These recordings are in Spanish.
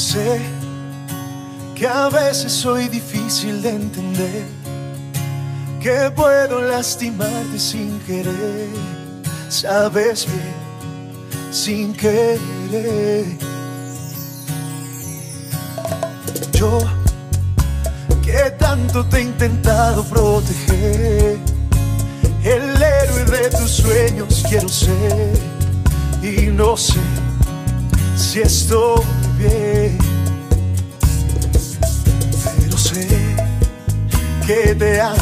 Sé que a veces soy difícil de entender, que puedo lastimarte sin querer, sabes bien, sin querer. Yo que tanto te he intentado proteger, el héroe de tus sueños quiero ser y no sé si estoy Pero sé que te amo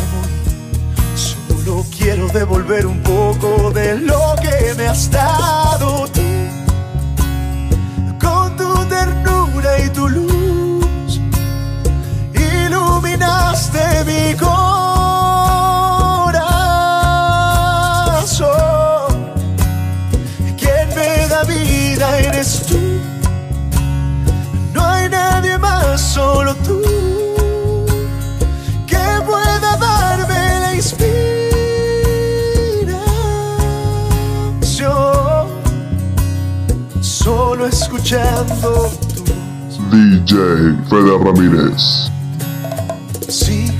y solo quiero devolver un poco de lo que me has dado tú. Con tu ternura y tu luz, iluminaste mi corazón. Quien me da vida eres tú. Solo tú. Que pueda darme la inspiración. Solo escuchando tu voz. DJ Fede Ramírez. Sí,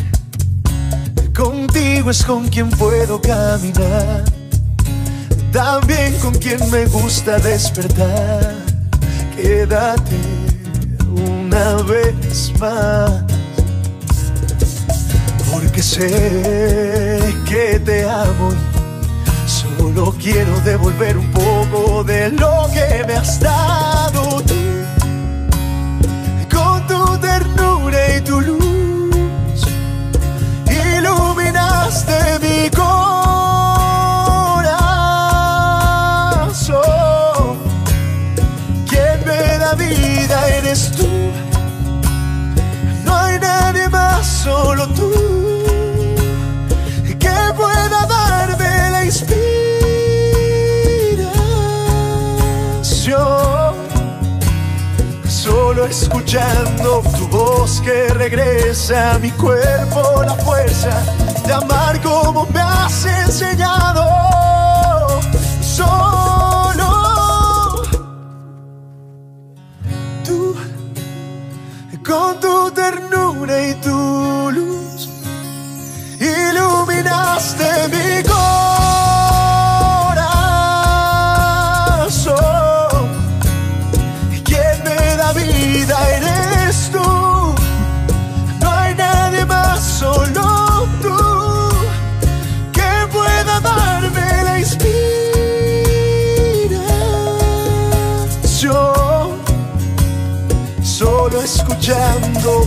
contigo es con quien puedo caminar. También con quien me gusta despertar. Quédate una vez más. Porque sé que te amo y solo quiero devolver un poco de lo que me has dado tú. Con tu ternura y tu luz, iluminaste mi corazón. Quien me da vida eres tú. Escuchando tu voz que regresa a mi cuerpo la fuerza de amar como me has enseñado. Solo tú, con tu ternura y tu escuchando